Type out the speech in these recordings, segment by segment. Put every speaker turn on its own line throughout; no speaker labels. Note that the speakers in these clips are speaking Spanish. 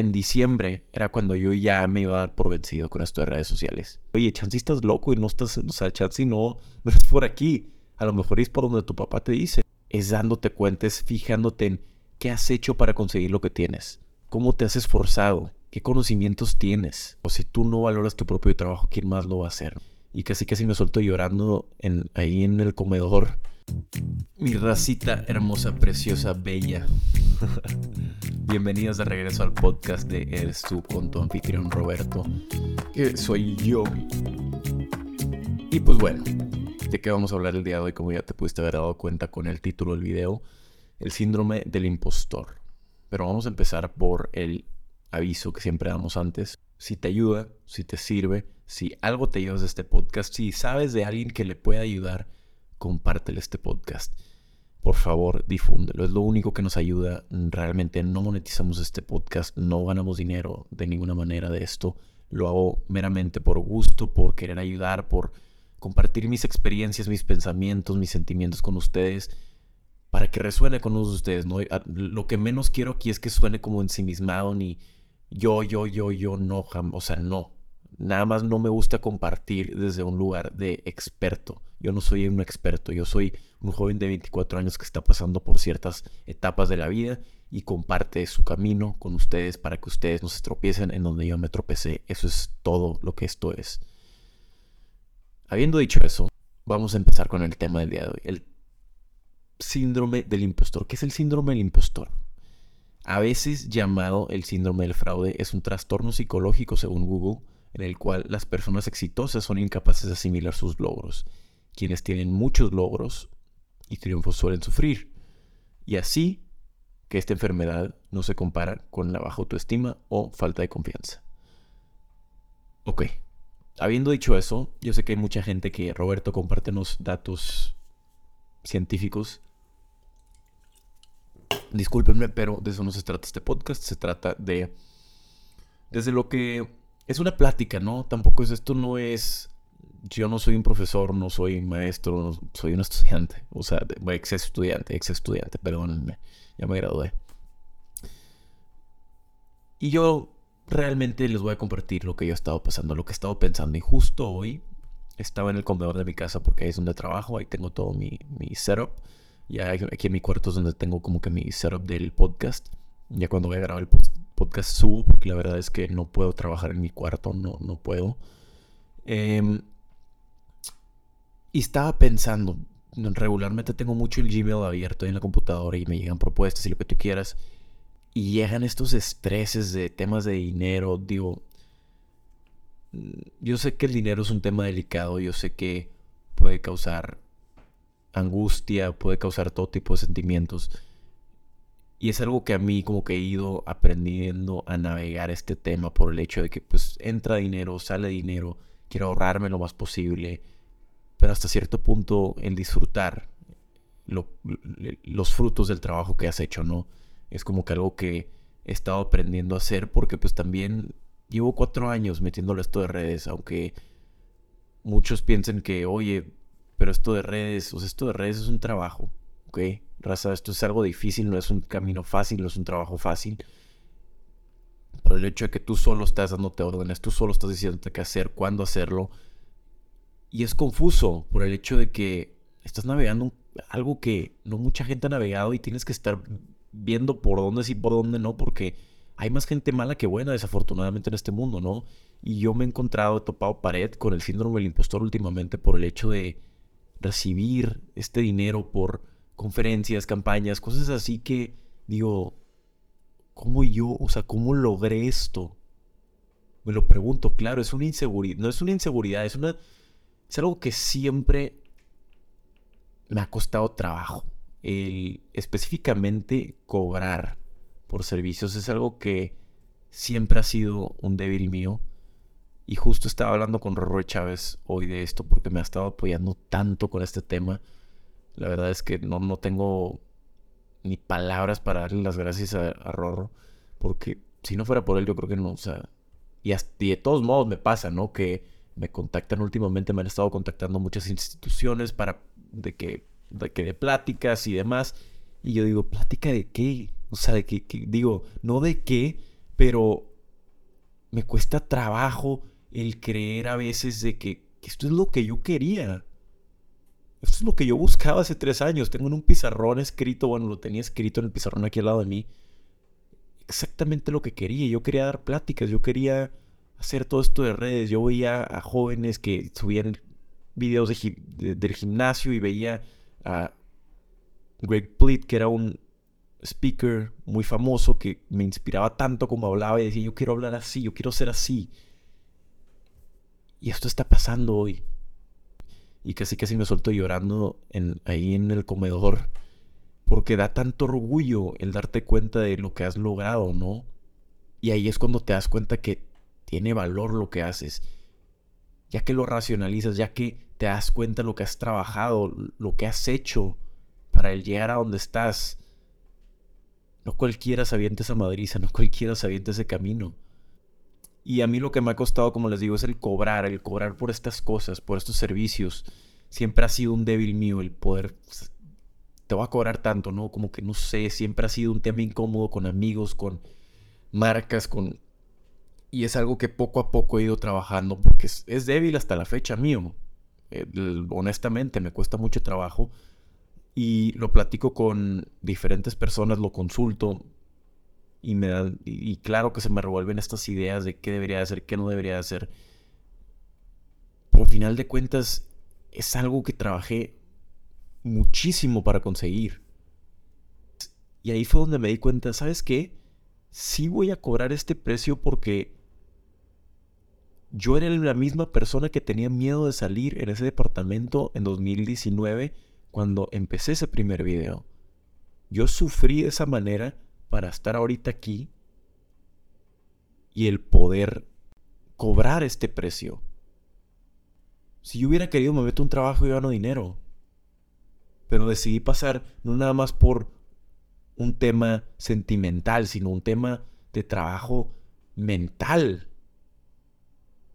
en diciembre era cuando yo ya me iba a dar por vencido con esto de redes sociales. Oye, Chansey, estás loco y no estás, o sea, Chansey no, no es por aquí. A lo mejor es por donde tu papá te dice. Es dándote cuenta, es fijándote en qué has hecho para conseguir lo que tienes. Cómo te has esforzado. ¿Qué conocimientos tienes? O si tú no valoras tu propio trabajo, ¿quién más lo va a hacer? Y casi casi me suelto llorando en, ahí en el comedor. Mi racita hermosa, preciosa, bella. Bienvenidos de regreso al podcast de Eres tú con tu anfitrión Roberto, que soy yo. Y pues bueno, ¿de qué vamos a hablar el día de hoy? Como ya te pudiste haber dado cuenta con el título del video, el síndrome del impostor. Pero vamos a empezar por el aviso que siempre damos antes. Si te ayuda, si te sirve, si algo te llevas de este podcast, si sabes de alguien que le pueda ayudar, compártele este podcast. Por favor, difúndelo. Es lo único que nos ayuda. Realmente no monetizamos este podcast, no ganamos dinero de ninguna manera de esto. Lo hago meramente por gusto, por querer ayudar, por compartir mis experiencias, mis pensamientos, mis sentimientos con ustedes para que resuene con ustedes, ¿no? Lo que menos quiero aquí es que suene como ensimismado ni yo, yo, yo, yo, no, o sea, no. Nada más no me gusta compartir desde un lugar de experto. Yo no soy un experto, yo soy un joven de 24 años que está pasando por ciertas etapas de la vida y comparte su camino con ustedes para que ustedes no se tropiecen en donde yo me tropecé. Eso es todo lo que esto es. Habiendo dicho eso, vamos a empezar con el tema del día de hoy. El síndrome del impostor. ¿Qué es el síndrome del impostor? A veces llamado el síndrome del fraude, es un trastorno psicológico según Google, en el cual las personas exitosas son incapaces de asimilar sus logros. Quienes tienen muchos logros y triunfos suelen sufrir. Y así que esta enfermedad no se compara con la baja autoestima o falta de confianza. Ok, habiendo dicho eso, yo sé que hay mucha gente que, Roberto, compártenos datos científicos Discúlpenme, pero de eso no se trata este podcast. Se trata de. Desde lo que. Es una plática, ¿no? Tampoco es. Esto no es. Yo no soy un profesor, no soy maestro, soy un estudiante. O sea, ex estudiante, ex estudiante, perdónenme. Ya me gradué. Y yo realmente les voy a compartir lo que yo he estado pasando, lo que he estado pensando. Y justo hoy estaba en el comedor de mi casa porque ahí es donde trabajo, ahí tengo todo mi, mi setup. Ya aquí en mi cuarto es donde tengo como que mi setup del podcast. Ya cuando voy a grabar el podcast subo, porque la verdad es que no puedo trabajar en mi cuarto, no, no puedo. Em, y estaba pensando, regularmente tengo mucho el Gmail abierto en la computadora y me llegan propuestas y lo que tú quieras. Y llegan estos estreses de temas de dinero. Digo, mm, yo sé que el dinero es un tema delicado, yo sé que puede causar angustia, puede causar todo tipo de sentimientos. Y es algo que a mí como que he ido aprendiendo a navegar este tema por el hecho de que pues entra dinero, sale dinero, quiero ahorrarme lo más posible, pero hasta cierto punto el disfrutar los frutos del trabajo que has hecho, ¿no? Es como que algo que he estado aprendiendo a hacer porque pues también llevo cuatro años metiéndole esto de redes, aunque muchos piensen que, oye, pero esto de redes, o sea, esto de redes es un trabajo, ¿ok? Raza, esto es algo difícil, no es un camino fácil, no es un trabajo fácil. Por el hecho de que tú solo estás dándote órdenes, tú solo estás diciéndote qué hacer, cuándo hacerlo. Y es confuso por el hecho de que estás navegando algo que no mucha gente ha navegado y tienes que estar viendo por dónde sí, por dónde no, porque hay más gente mala que buena, desafortunadamente, en este mundo, ¿no? Y yo me he encontrado, he topado pared con el síndrome del impostor últimamente por el hecho de recibir este dinero por conferencias, campañas, cosas así que digo, ¿cómo yo, o sea, cómo logré esto? Me lo pregunto, claro, es una inseguridad, no es una inseguridad, es una es algo que siempre me ha costado trabajo. Específicamente cobrar por servicios es algo que siempre ha sido un débil mío. Y justo estaba hablando con Rorro Chávez hoy de esto porque me ha estado apoyando tanto con este tema. La verdad es que no, no tengo ni palabras para darle las gracias a, Rorro. Porque si no fuera por él, yo creo que no, o sea. Y, de todos modos me pasa, ¿no? Que me contactan últimamente, me han estado contactando muchas instituciones para de que de, que de pláticas y demás. Y yo digo, ¿plática de qué? O sea, de que digo, no de qué, pero me cuesta trabajo el creer a veces de que, esto es lo que yo quería. Esto es lo que yo buscaba hace tres años. Tengo en un pizarrón escrito, bueno, lo tenía escrito en el pizarrón aquí al lado de mí. Exactamente lo que quería. Yo quería dar pláticas, yo quería hacer todo esto de redes. Yo veía a jóvenes que subían videos del gimnasio y veía a Greg Plitt, que era un speaker muy famoso que me inspiraba tanto como hablaba y decía, yo quiero hablar así, yo quiero ser así. Y esto está pasando hoy. Y casi casi me suelto llorando ahí en el comedor porque da tanto orgullo el darte cuenta de lo que has logrado, ¿no? Y ahí es cuando te das cuenta que tiene valor lo que haces. Ya que lo racionalizas, ya que te das cuenta de lo que has trabajado, lo que has hecho para llegar a donde estás. No cualquiera se avienta esa madriza, no cualquiera se avienta ese camino. Y a mí lo que me ha costado, como les digo, es el cobrar, el cobrar por estas cosas, por estos servicios. Siempre ha sido un débil mío el poder... Te voy a cobrar tanto, ¿no? Como que no sé, siempre ha sido un tema incómodo con amigos, con marcas, con... Y es algo que poco a poco he ido trabajando porque es, débil hasta la fecha mío. Eh, honestamente, me cuesta mucho trabajo y lo platico con diferentes personas, lo consulto y me y, claro que se me revuelven estas ideas de qué debería hacer, qué no debería hacer. Por final de cuentas es algo que trabajé muchísimo para conseguir. Y ahí fue donde me di cuenta, ¿sabes qué? Sí voy a cobrar este precio porque yo era la misma persona que tenía miedo de salir en ese departamento en 2019 cuando empecé ese primer video. Yo sufrí de esa manera para estar ahorita aquí y el poder cobrar este precio. Si yo hubiera querido me meto un trabajo y gano dinero. Pero decidí pasar no nada más por un tema sentimental, sino un tema de trabajo mental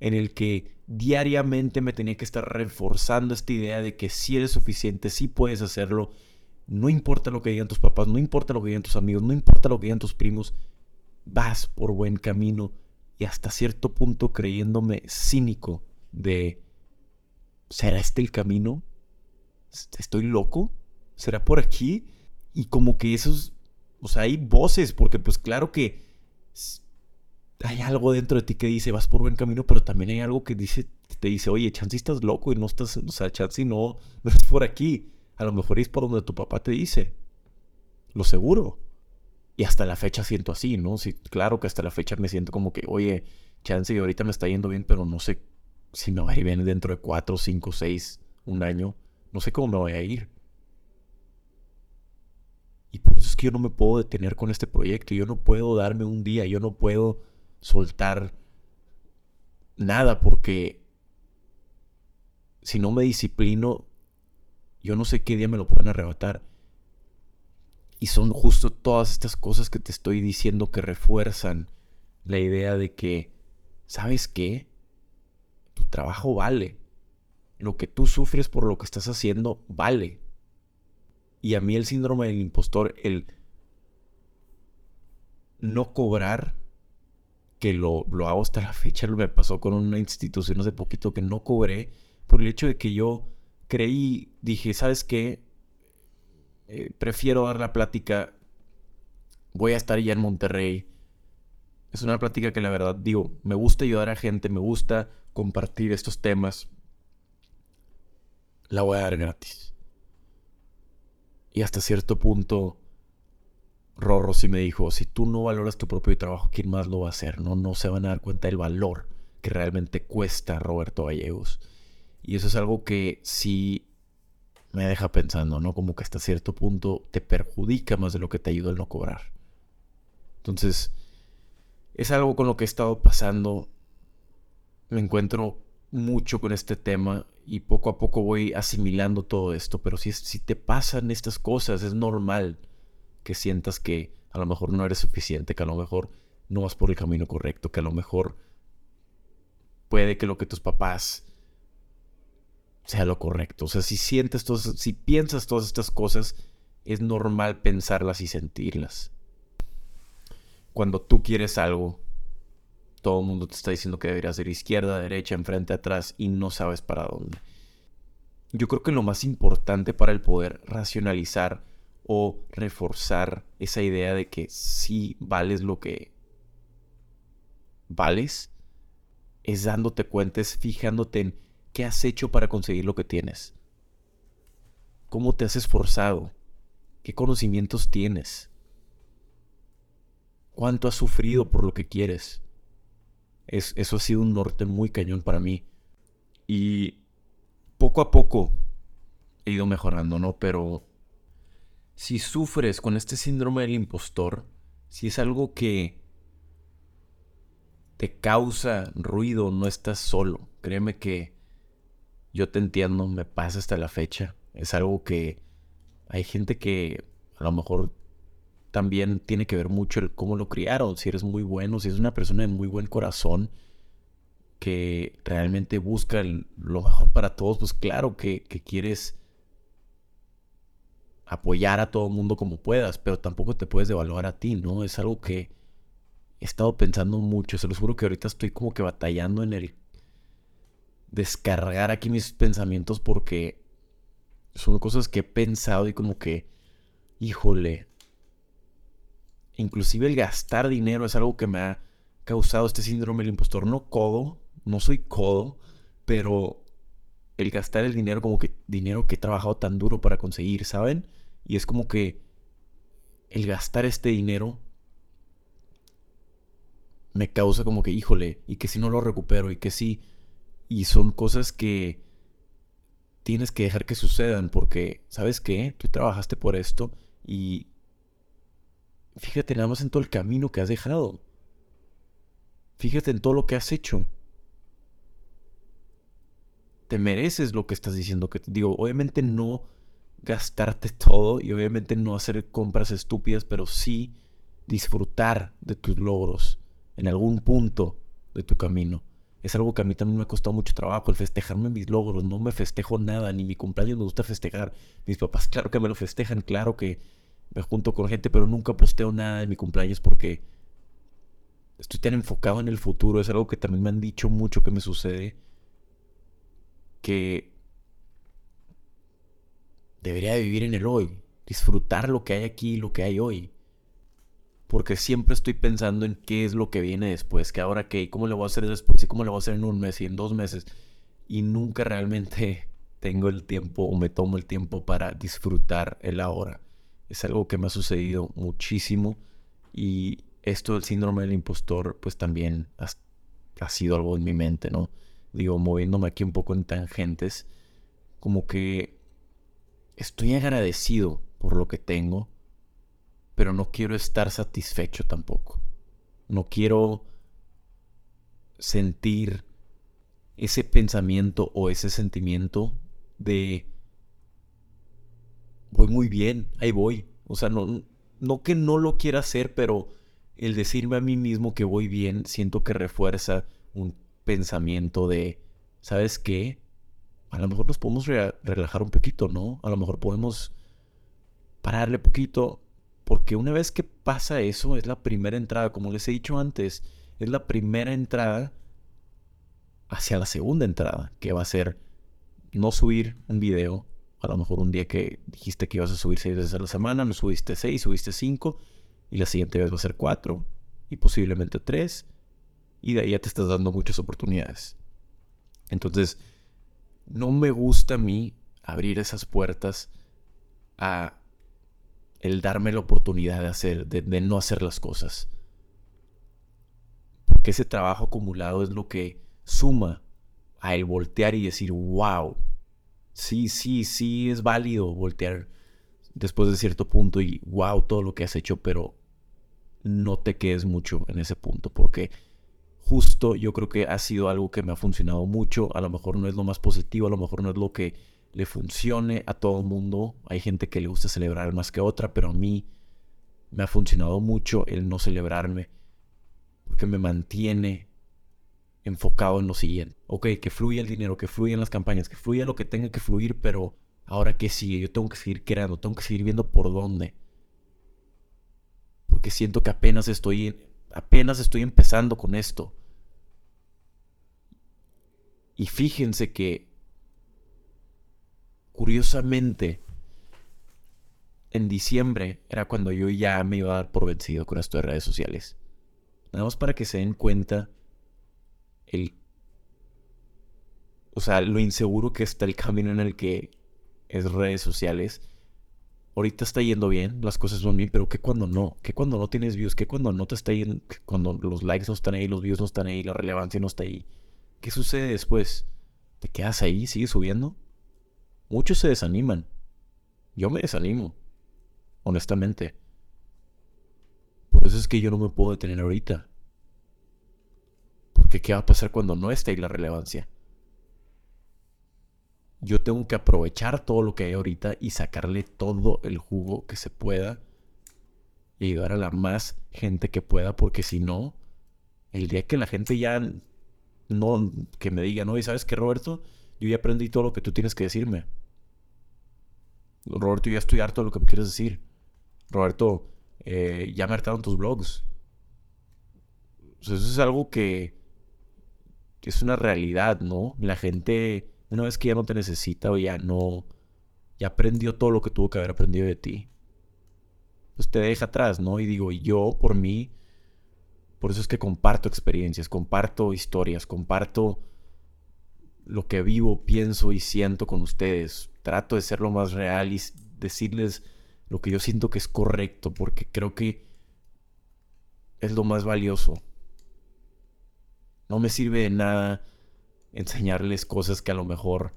en el que diariamente me tenía que estar reforzando esta idea de que si eres suficiente, si puedes hacerlo, no importa lo que digan tus papás, no importa lo que digan tus amigos, no importa lo que digan tus primos, vas por buen camino y hasta cierto punto creyéndome cínico de, ¿será este el camino? ¿Estoy loco? ¿Será por aquí? Y como que esos, o sea, hay voces, porque pues claro que hay algo dentro de ti que dice, vas por buen camino, pero también hay algo que dice, te dice, oye, Chansey estás loco y no estás, o sea, Chansey no, no es por aquí. A lo mejor es por donde tu papá te dice. Lo seguro. Y hasta la fecha siento así, ¿no? Sí, claro que hasta la fecha me siento como que, oye, Chansey ahorita me está yendo bien, pero no sé si me va a ir bien dentro de cuatro, cinco, seis, un año. No sé cómo me voy a ir. Y por eso es que yo no me puedo detener con este proyecto. Yo no puedo darme un día, yo no puedo soltar nada porque si no me disciplino, yo no sé qué día me lo pueden arrebatar. Y son justo todas estas cosas que te estoy diciendo que refuerzan la idea de que, ¿sabes qué? Tu trabajo vale. Lo que tú sufres por lo que estás haciendo vale. Y a mí el síndrome del impostor, el no cobrar que lo, lo hago hasta la fecha, me pasó con una institución hace poquito que no cobré por el hecho de que yo creí, dije, ¿sabes qué? Eh, prefiero dar la plática, voy a estar ya en Monterrey. Es una plática que la verdad digo, me gusta ayudar a gente, me gusta compartir estos temas. La voy a dar gratis. Y hasta cierto punto Rorro sí me dijo, si tú no valoras tu propio trabajo, ¿quién más lo va a hacer? No, no se van a dar cuenta del valor que realmente cuesta Roberto Gallegos. Y eso es algo que sí me deja pensando, ¿no? Como que hasta cierto punto te perjudica más de lo que te ayuda el no cobrar. Entonces, es algo con lo que he estado pasando. Me encuentro mucho con este tema y poco a poco voy asimilando todo esto, pero si, si te pasan estas cosas, es normal que sientas que a lo mejor no eres suficiente, que a lo mejor no vas por el camino correcto, que a lo mejor puede que lo que tus papás sea lo correcto. O sea, si sientes todas, si piensas todas estas cosas, es normal pensarlas y sentirlas. cuando tú quieres algo, todo el mundo te está diciendo que deberías ir izquierda, derecha, enfrente, atrás y no sabes para dónde. Yo creo que lo más importante para el poder racionalizar o reforzar esa idea de que sí vales lo que vales es dándote cuenta, es fijándote en qué has hecho para conseguir lo que tienes. ¿Cómo te has esforzado? ¿Qué conocimientos tienes? ¿Cuánto has sufrido por lo que quieres? Es, eso ha sido un norte muy cañón para mí. Y poco a poco he ido mejorando, ¿no? Pero si sufres con este síndrome del impostor, si es algo que te causa ruido, no estás solo. Créeme que yo te entiendo, me pasa hasta la fecha. Es algo que hay gente que a lo mejor también tiene que ver mucho el cómo lo criaron, si eres muy bueno, si es una persona de muy buen corazón que realmente busca lo mejor para todos, pues claro que, que quieres apoyar a todo el mundo como puedas, pero tampoco te puedes devaluar a ti, ¿no? Es algo que he estado pensando mucho, se los juro que ahorita estoy como que batallando en el descargar aquí mis pensamientos porque son cosas que he pensado y como que, híjole, inclusive el gastar dinero es algo que me ha causado este síndrome del impostor. No codo, no soy codo, pero el gastar el dinero como que dinero que he trabajado tan duro para conseguir, ¿saben? Y es como que el gastar este dinero me causa como que, híjole, y que si no lo recupero, y que si... Y son cosas que tienes que dejar que sucedan porque, ¿sabes qué? Tú trabajaste por esto y fíjate nada más en todo el camino que has dejado. Fíjate en todo lo que has hecho. Te mereces lo que estás diciendo que digo. Obviamente no gastarte todo y obviamente no hacer compras estúpidas, pero sí disfrutar de tus logros en algún punto de tu camino es algo que a mí también me ha costado mucho trabajo, el festejarme mis logros. No me festejo nada, ni mi cumpleaños me gusta festejar. Mis papás, claro que me lo festejan, claro que me junto con gente, pero nunca posteo nada de mi cumpleaños porque estoy tan enfocado en el futuro. Es algo que también me han dicho mucho que me sucede. Que debería vivir en el hoy, disfrutar lo que hay aquí, lo que hay hoy porque siempre estoy pensando en qué es lo que viene después, que ahora qué, cómo lo voy a hacer después, y cómo lo voy a hacer en un mes y en dos meses. Y nunca realmente tengo el tiempo o me tomo el tiempo para disfrutar el ahora. Es algo que me ha sucedido muchísimo y esto del síndrome del impostor pues también ha, ha sido algo en mi mente, ¿no? Digo, moviéndome aquí un poco en tangentes, como que estoy agradecido por lo que tengo, pero no quiero estar satisfecho tampoco. No quiero sentir ese pensamiento o ese sentimiento de voy muy bien, ahí voy. O sea, no, no que no lo quiera hacer, pero el decirme a mí mismo que voy bien, siento que refuerza un pensamiento de, ¿sabes qué? A lo mejor nos podemos relajar un poquito, ¿no? A lo mejor podemos pararle poquito, porque una vez que pasa eso, es la primera entrada, como les he dicho antes, es la primera entrada hacia la segunda entrada, que va a ser no subir un video. A lo mejor un día que dijiste que ibas a subir seis veces a la semana, no subiste seis, subiste cinco, y la siguiente vez va a ser cuatro, y posiblemente tres, y de ahí ya te estás dando muchas oportunidades. Entonces, no me gusta a mí abrir esas puertas a el darme la oportunidad de hacer, de, no hacer las cosas. Porque ese trabajo acumulado es lo que suma a el voltear y decir, wow, sí, sí, sí es válido voltear después de cierto punto y wow todo lo que has hecho, pero no te quedes mucho en ese punto, porque justo yo creo que ha sido algo que me ha funcionado mucho, a lo mejor no es lo más positivo, a lo mejor no es lo que le funcione a todo el mundo. Hay gente que le gusta celebrar más que otra, pero a mí me ha funcionado mucho el no celebrarme porque me mantiene enfocado en lo siguiente. Ok, que fluya el dinero, que fluyan las campañas, que fluya lo que tenga que fluir, pero ahora que sigue, yo tengo que seguir creando, tengo que seguir viendo por dónde. Porque siento que apenas estoy Apenas estoy empezando con esto. Y fíjense que, curiosamente, en diciembre era cuando yo ya me iba a dar por vencido con esto de redes sociales. Nada más para que se den cuenta el... O sea, lo inseguro que está el camino en el que es redes sociales. Ahorita está yendo bien, las cosas van bien, pero ¿qué cuando no? ¿Qué cuando no tienes views? ¿Qué cuando no te está yendo? Cuando los likes no están ahí, los views no están ahí, la relevancia no está ahí. ¿Qué sucede después? ¿Te quedas ahí? ¿Sigues subiendo? Muchos se desaniman. Yo me desanimo honestamente. Por eso es que yo no me puedo detener ahorita. Porque ¿qué va a pasar cuando no esté ahí la relevancia? Yo tengo que aprovechar todo lo que hay ahorita y sacarle todo el jugo que se pueda y ayudar a la más gente que pueda, porque si no, el día que la gente ya no, que me diga, no, y sabes que Roberto, yo ya aprendí todo lo que tú tienes que decirme. Roberto, ya estoy harto de lo que me quieres decir. Roberto, eh, ya me hartaron tus blogs. eso es algo que, es una realidad, ¿no? La gente, una vez que ya no te necesita o ya no, ya aprendió todo lo que tuvo que haber aprendido de ti, pues te deja atrás, ¿no? Y digo, yo por mí, por eso es que comparto experiencias, comparto historias, comparto lo que vivo, pienso y siento con ustedes. Trato de ser lo más real y decirles lo que yo siento que es correcto, porque creo que es lo más valioso. No me sirve de nada enseñarles cosas que a lo mejor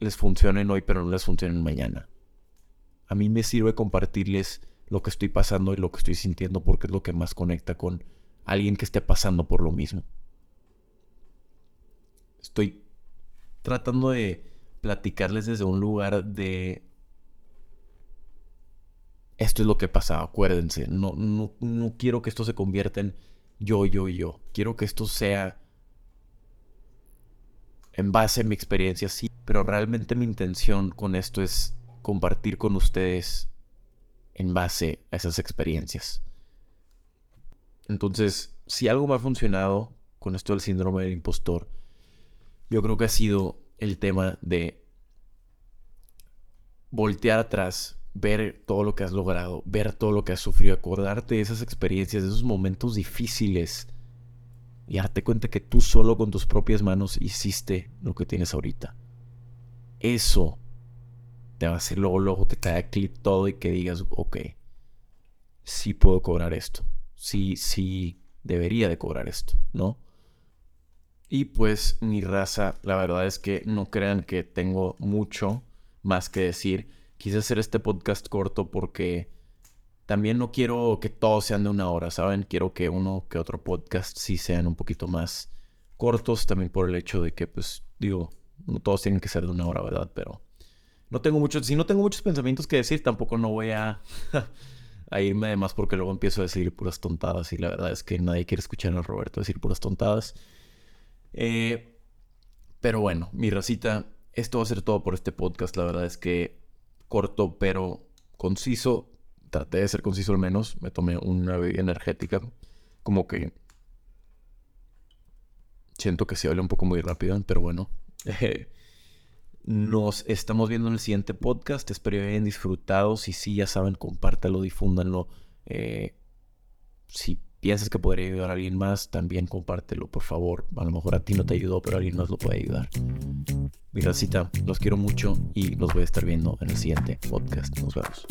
les funcionen hoy, pero no les funcionen mañana. A mí me sirve compartirles lo que estoy pasando y lo que estoy sintiendo porque es lo que más conecta con alguien que esté pasando por lo mismo. Estoy tratando de platicarles desde un lugar de esto es lo que pasa, acuérdense. No, no, no quiero que esto se convierta en yo, yo, yo. Quiero que esto sea en base a mi experiencia, sí. Pero realmente mi intención con esto es compartir con ustedes en base a esas experiencias. Entonces, si algo me ha funcionado con esto del síndrome del impostor, yo creo que ha sido el tema de voltear atrás ver todo lo que has logrado, ver todo lo que has sufrido, acordarte de esas experiencias, de esos momentos difíciles y darte cuenta que tú solo con tus propias manos hiciste lo que tienes ahorita. Eso te va a hacer luego, luego que te haga clic todo y que digas, ok, sí puedo cobrar esto, sí, sí debería de cobrar esto, ¿no? Y pues mi raza, la verdad es que no crean que tengo mucho más que decir quise hacer este podcast corto porque también no quiero que todos sean de una hora, ¿saben? Quiero que uno que otro podcast sí sean un poquito más cortos, también por el hecho de que, pues, digo, no todos tienen que ser de una hora, ¿verdad? Pero no tengo muchos, si no tengo muchos pensamientos que decir, tampoco no voy a, irme de más porque luego empiezo a decir puras tontadas y la verdad es que nadie quiere escuchar a Roberto decir puras tontadas. Eh, pero bueno, mi racita, esto va a ser todo por este podcast. La verdad es que corto pero conciso. Traté de ser conciso al menos. Me tomé una bebida energética. Como que siento que se habla un poco muy rápido, pero bueno. Nos estamos viendo en el siguiente podcast. Espero que hayan disfrutado. Si sí, ya saben, compártalo, difúndanlo. Eh, si piensas que podría ayudar a alguien más, también compártelo, por favor. A lo mejor a ti no te ayudó, pero alguien más lo puede ayudar. Mi racita, los quiero mucho y los voy a estar viendo en el siguiente podcast. Nos vemos.